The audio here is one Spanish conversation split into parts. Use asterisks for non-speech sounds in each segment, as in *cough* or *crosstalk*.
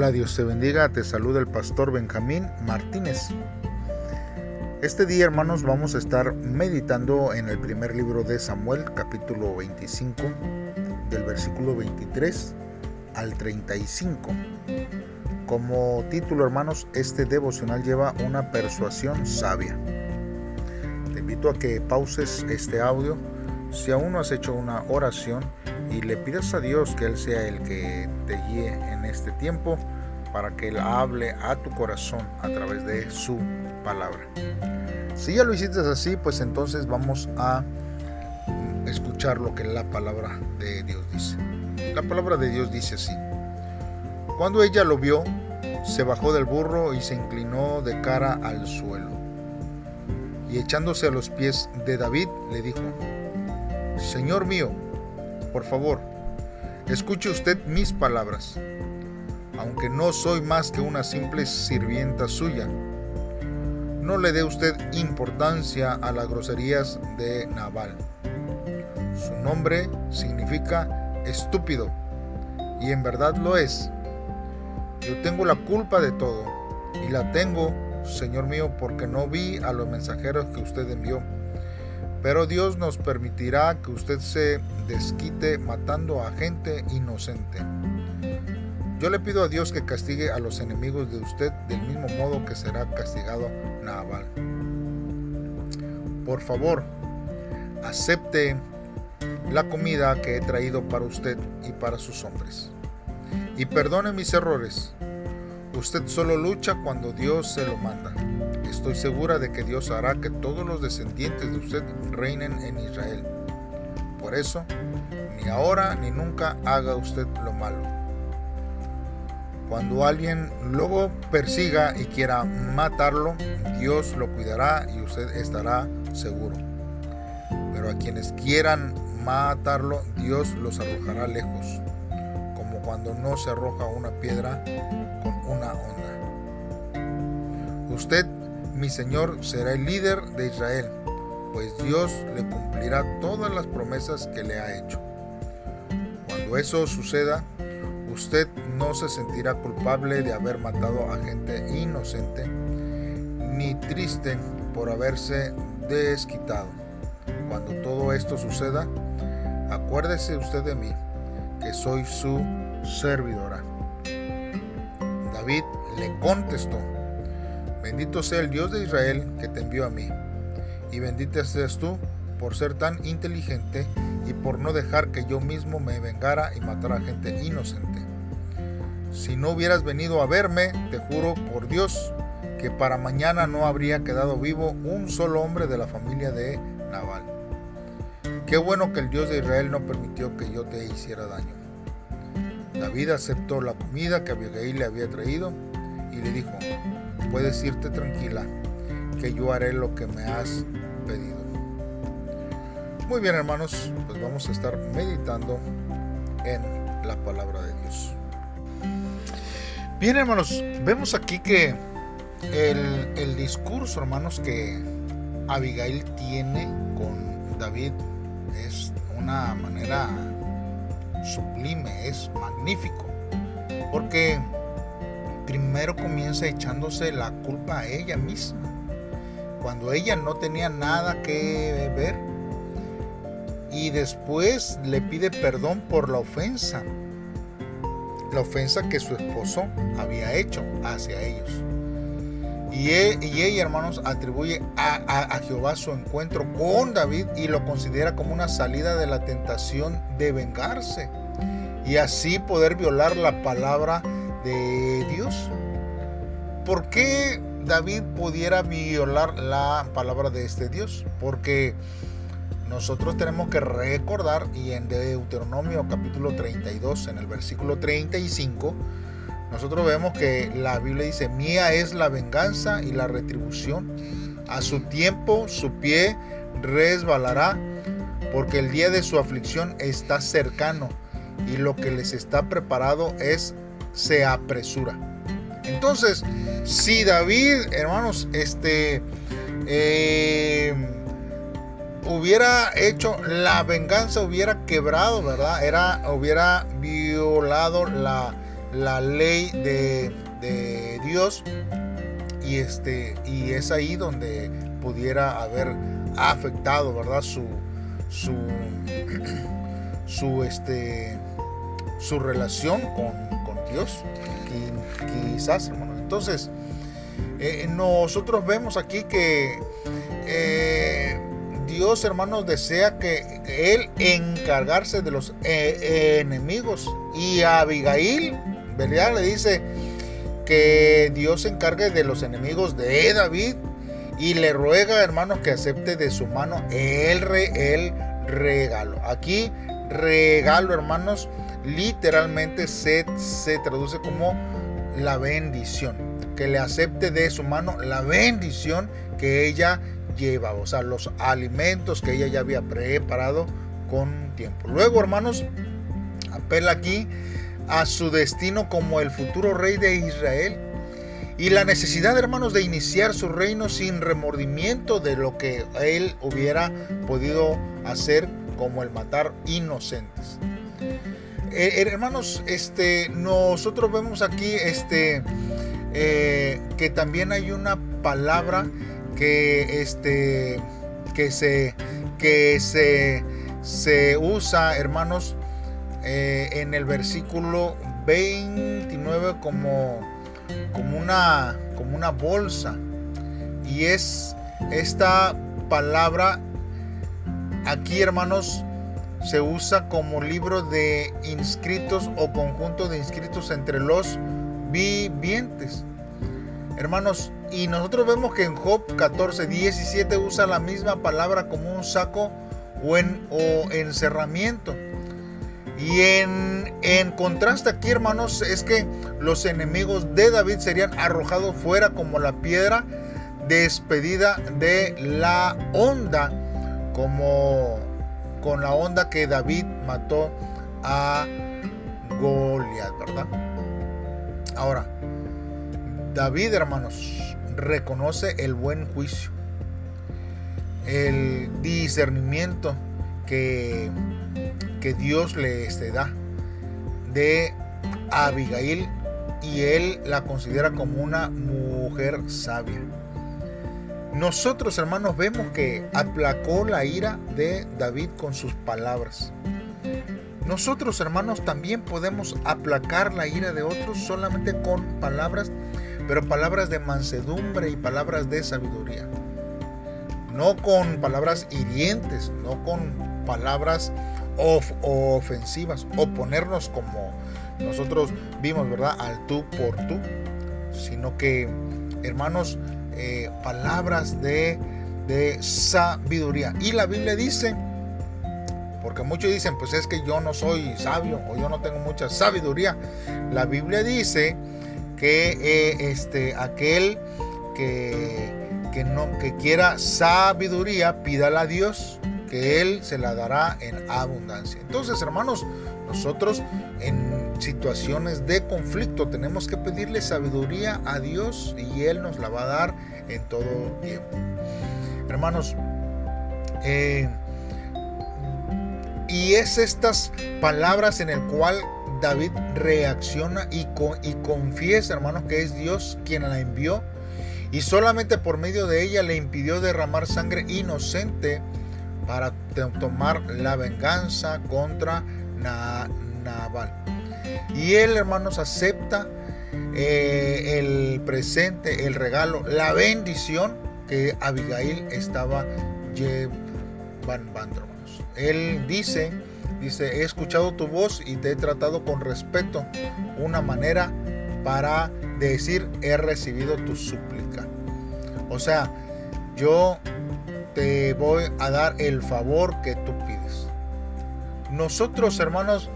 Hola, Dios te bendiga, te saluda el pastor Benjamín Martínez. Este día, hermanos, vamos a estar meditando en el primer libro de Samuel, capítulo 25, del versículo 23 al 35. Como título, hermanos, este devocional lleva una persuasión sabia. Te invito a que pauses este audio si aún no has hecho una oración y le pidas a Dios que Él sea el que te guíe en este tiempo para que Él hable a tu corazón a través de su palabra. Si ya lo hiciste así, pues entonces vamos a escuchar lo que la palabra de Dios dice. La palabra de Dios dice así. Cuando ella lo vio, se bajó del burro y se inclinó de cara al suelo. Y echándose a los pies de David, le dijo, Señor mío, por favor, escuche usted mis palabras, aunque no soy más que una simple sirvienta suya. No le dé usted importancia a las groserías de Nabal. Su nombre significa estúpido, y en verdad lo es. Yo tengo la culpa de todo, y la tengo, Señor mío, porque no vi a los mensajeros que usted envió pero Dios nos permitirá que usted se desquite matando a gente inocente. Yo le pido a Dios que castigue a los enemigos de usted del mismo modo que será castigado Nabal. Por favor, acepte la comida que he traído para usted y para sus hombres. Y perdone mis errores. Usted solo lucha cuando Dios se lo manda. Estoy segura de que Dios hará que todos los descendientes de usted reinen en Israel. Por eso, ni ahora ni nunca haga usted lo malo. Cuando alguien luego persiga y quiera matarlo, Dios lo cuidará y usted estará seguro. Pero a quienes quieran matarlo, Dios los arrojará lejos, como cuando no se arroja una piedra con una onda. Usted mi Señor será el líder de Israel, pues Dios le cumplirá todas las promesas que le ha hecho. Cuando eso suceda, usted no se sentirá culpable de haber matado a gente inocente, ni triste por haberse desquitado. Cuando todo esto suceda, acuérdese usted de mí, que soy su servidora. David le contestó, Bendito sea el Dios de Israel que te envió a mí. Y bendita seas tú por ser tan inteligente y por no dejar que yo mismo me vengara y matara gente inocente. Si no hubieras venido a verme, te juro por Dios que para mañana no habría quedado vivo un solo hombre de la familia de Naval. Qué bueno que el Dios de Israel no permitió que yo te hiciera daño. David aceptó la comida que Abigail le había traído y le dijo, puedes irte tranquila, que yo haré lo que me has pedido. Muy bien hermanos, pues vamos a estar meditando en la palabra de Dios. Bien hermanos, vemos aquí que el, el discurso hermanos que Abigail tiene con David es una manera sublime, es magnífico, porque primero comienza echándose la culpa a ella misma, cuando ella no tenía nada que ver. Y después le pide perdón por la ofensa, la ofensa que su esposo había hecho hacia ellos. Y, e, ella, hermanos, atribuye a, Jehová su encuentro con David y lo considera como una salida de la tentación de vengarse y así poder violar la palabra de Dios. ¿Por qué David pudiera violar la palabra de este Dios? Porque nosotros tenemos que recordar, y en Deuteronomio capítulo 32, en el versículo 35, nosotros vemos que la Biblia dice, mía es la venganza y la retribución. A su tiempo su pie resbalará, porque el día de su aflicción está cercano, y lo que les está preparado es se apresura. Entonces, si David, hermanos, este eh, hubiera hecho la venganza, hubiera quebrado, ¿verdad? Era, hubiera violado la, la ley de, Dios y este y es ahí donde pudiera haber afectado verdad su su *clears throat* su este su relación con, Dios quizás hermanos entonces eh, nosotros vemos aquí que eh, Dios, hermanos, desea que Él encargarse de los eh, enemigos. Y a Abigail, ¿verdad? Le dice que Dios se encargue de los enemigos de David. Y le ruega, hermanos, que acepte de su mano el regalo. Aquí, regalo, hermanos, literalmente se, se traduce como la bendición. Que le acepte de su mano la bendición que ella lleva, o sea, los alimentos que ella ya había preparado con tiempo. Luego, hermanos, apela aquí a su destino como el futuro rey de Israel y la necesidad, hermanos, de iniciar su reino sin remordimiento de lo que él hubiera podido hacer, como el matar inocentes. Eh, hermanos, este, nosotros vemos aquí este, eh, que también hay una palabra que este que se que se, se usa hermanos eh, en el versículo 29 como como una como una bolsa. Y es esta palabra aquí hermanos se usa como libro de inscritos o conjunto de inscritos entre los vivientes hermanos y nosotros vemos que en Job 14, 17 usa la misma palabra como un saco o, en, encerramiento. Y en, en, contraste aquí, hermanos, es que los enemigos de David serían arrojados fuera como la piedra despedida de la onda, como con la onda que David mató a Goliat, ¿verdad? Ahora, David, hermanos, reconoce el buen juicio, el discernimiento que, que Dios le este, da de Abigail y él la considera como una mujer sabia. Nosotros, hermanos, vemos que aplacó la ira de David con sus palabras. Nosotros, hermanos, también podemos aplacar la ira de otros solamente con palabras pero palabras de mansedumbre y palabras de sabiduría. No con palabras hirientes, no con palabras ofensivas o ponernos como nosotros vimos, ¿verdad? Al tú por tú, sino que, hermanos, eh, palabras de, de sabiduría. Y la Biblia dice, porque muchos dicen, pues es que yo no soy sabio o yo no tengo mucha sabiduría. La Biblia dice que eh, este, aquel que, que, no, que quiera sabiduría, pídala a Dios, que Él se la dará en abundancia. Entonces, hermanos, nosotros en situaciones de conflicto tenemos que pedirle sabiduría a Dios y Él nos la va a dar en todo tiempo. Hermanos, eh, y es estas palabras en el cual David reacciona y, y confiesa, hermanos, que es Dios quien la envió y solamente por medio de ella le impidió derramar sangre inocente para tomar la venganza contra Nabal. Y él, hermanos, acepta eh, el presente, el regalo, la bendición que Abigail estaba llevando. Él dice Dice, he escuchado tu voz y te he tratado con respeto. Una manera para decir, he recibido tu súplica. O sea, yo te voy a dar el favor que tú pides. Nosotros, hermanos,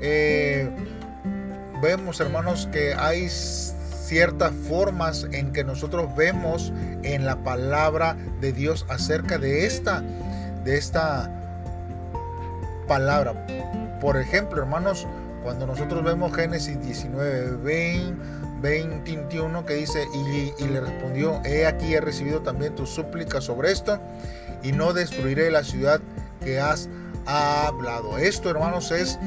eh, vemos, hermanos, que hay ciertas formas en que nosotros vemos en la palabra de Dios acerca de esta, de esta palabra. Por ejemplo, hermanos, cuando nosotros vemos Génesis 19, 20, 21 que dice, y, le respondió, he aquí he recibido también tu súplica sobre esto, y no destruiré la ciudad que has ha hablado. Esto, hermanos, es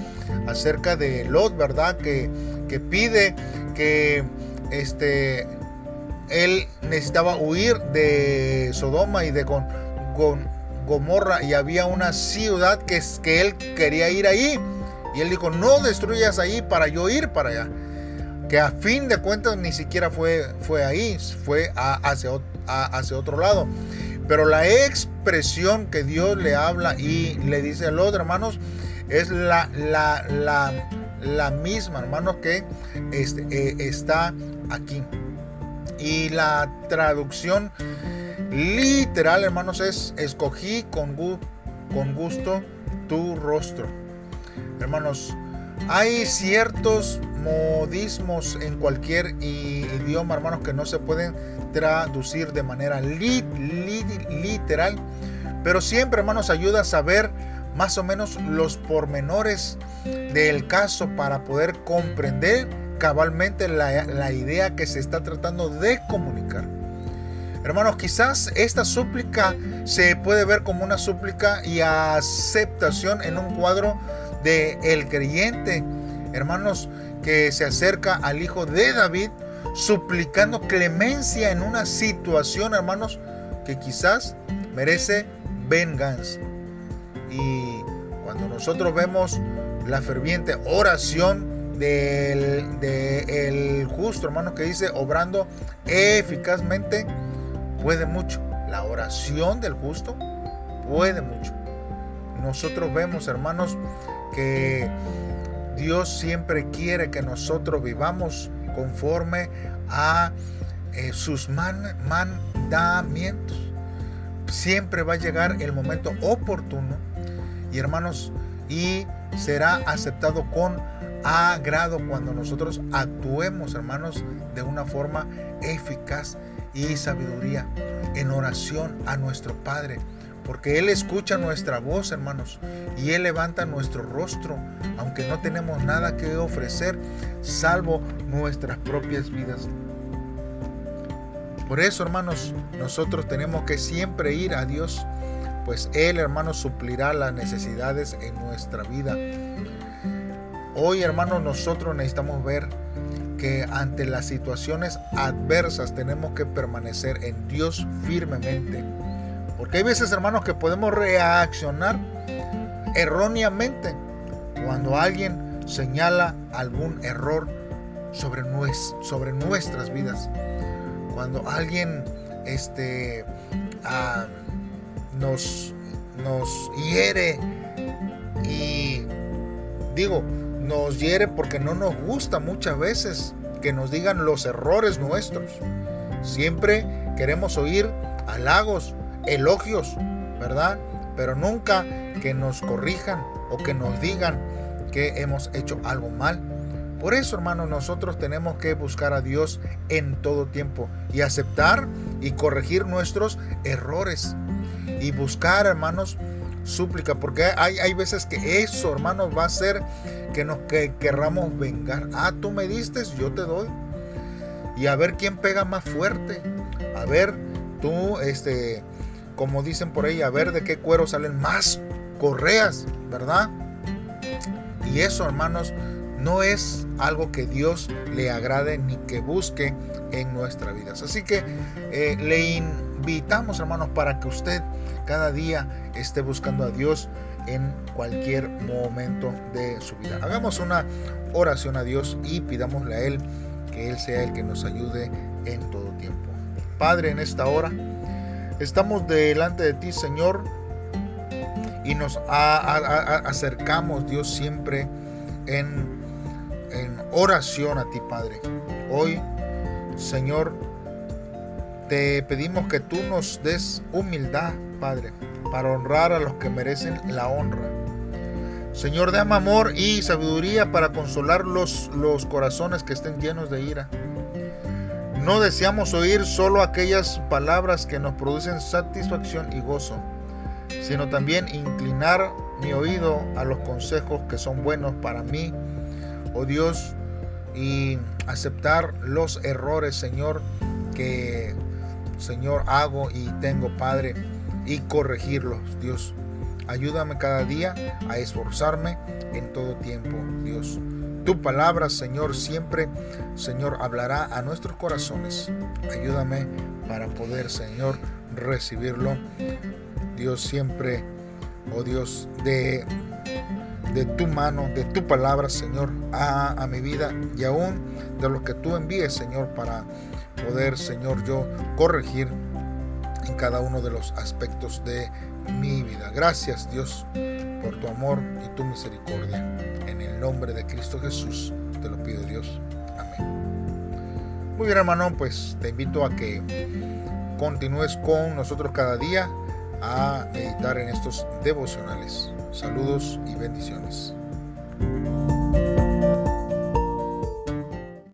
acerca de Lot, ¿verdad? Que, que pide que este, él necesitaba huir de Sodoma y de con, Gomorra y había una ciudad que, que él quería ir ahí. Y él dijo, no destruyas ahí para yo ir para allá. Que a fin de cuentas ni siquiera fue, fue ahí, fue hacia, hacia otro lado. Pero la expresión que Dios le habla y le dice a los hermanos es la, la, la, misma, hermanos, que este, eh, está aquí. Y la traducción literal, hermanos, es escogí con, con gusto tu rostro. Hermanos, hay ciertos modismos en cualquier idioma, hermanos, que no se pueden traducir de manera literal, pero siempre, hermanos, ayuda a saber más o menos los pormenores del caso para poder comprender cabalmente la, idea que se está tratando de comunicar. Hermanos, quizás esta súplica se puede ver como una súplica y aceptación en un cuadro de el creyente, hermanos, que se acerca al hijo de David suplicando clemencia en una situación, hermanos, que quizás merece venganza. Y cuando nosotros vemos la ferviente oración del de el justo, hermano, que dice, obrando eficazmente, puede mucho. La oración del justo puede mucho. Nosotros vemos, hermanos, que Dios siempre quiere que nosotros vivamos conforme a eh, sus mandamientos. Siempre va a llegar el momento oportuno y hermanos, y será aceptado con agrado cuando nosotros actuemos, hermanos, de una forma eficaz y sabiduría en oración a nuestro Padre. Porque Él escucha nuestra voz, hermanos, y Él levanta nuestro rostro, aunque no tenemos nada que ofrecer, salvo nuestras propias vidas. Por eso, hermanos, nosotros tenemos que siempre ir a Dios, pues Él, hermanos, suplirá las necesidades en nuestra vida. Hoy, hermanos, nosotros necesitamos ver que ante las situaciones adversas tenemos que permanecer en Dios firmemente. Porque hay veces, hermanos, que podemos reaccionar erróneamente cuando alguien señala algún error sobre, nuestras vidas. Cuando alguien este, ah, nos, nos hiere y digo, nos hiere porque no nos gusta muchas veces que nos digan los errores nuestros. Siempre queremos oír halagos, elogios, ¿verdad? Pero nunca que nos corrijan o que nos digan que hemos hecho algo mal. Por eso, hermanos, nosotros tenemos que buscar a Dios en todo tiempo y aceptar y corregir nuestros errores. Y buscar, hermanos, súplica, porque hay, hay veces que eso, hermanos, va a ser que nos que querramos vengar. Ah, tú me diste, yo te doy. Y a ver quién pega más fuerte. A ver, tú, este, como dicen por ahí, a ver de qué cuero salen más correas, ¿verdad? Y eso, hermanos, no es algo que Dios le agrade ni que busque en nuestras vidas. Así que eh, le invitamos, hermanos, para que usted cada día esté buscando a Dios en cualquier momento de su vida. Hagamos una oración a Dios y pidámosle a Él que Él sea el que nos ayude en todo tiempo. Padre, en esta hora estamos delante de ti, Señor, y nos acercamos, Dios, siempre en, oración a ti, Padre. Hoy, Señor, te pedimos que tú nos des humildad, Padre, para honrar a los que merecen la honra. Señor, dame amor y sabiduría para consolar los, los corazones que estén llenos de ira. No deseamos oír solo aquellas palabras que nos producen satisfacción y gozo, sino también inclinar mi oído a los consejos que son buenos para mí, oh Dios, y aceptar los errores, Señor, que Señor hago y tengo, Padre y corregirlos, Dios. Ayúdame cada día a esforzarme en todo tiempo, Dios. Tu palabra, Señor, siempre, Señor, hablará a nuestros corazones. Ayúdame para poder, Señor, recibirlo. Dios siempre, oh Dios, de, de tu mano, de tu palabra, Señor, a, a mi vida y aún de lo que tú envíes, Señor, para poder, Señor, yo corregir en cada uno de los aspectos de mi vida. Gracias, Dios, por tu amor y tu misericordia. En el nombre de Cristo Jesús te lo pido, Dios. Amén. Muy bien, hermano, pues te invito a que continúes con nosotros cada día a meditar en estos devocionales. Saludos y bendiciones.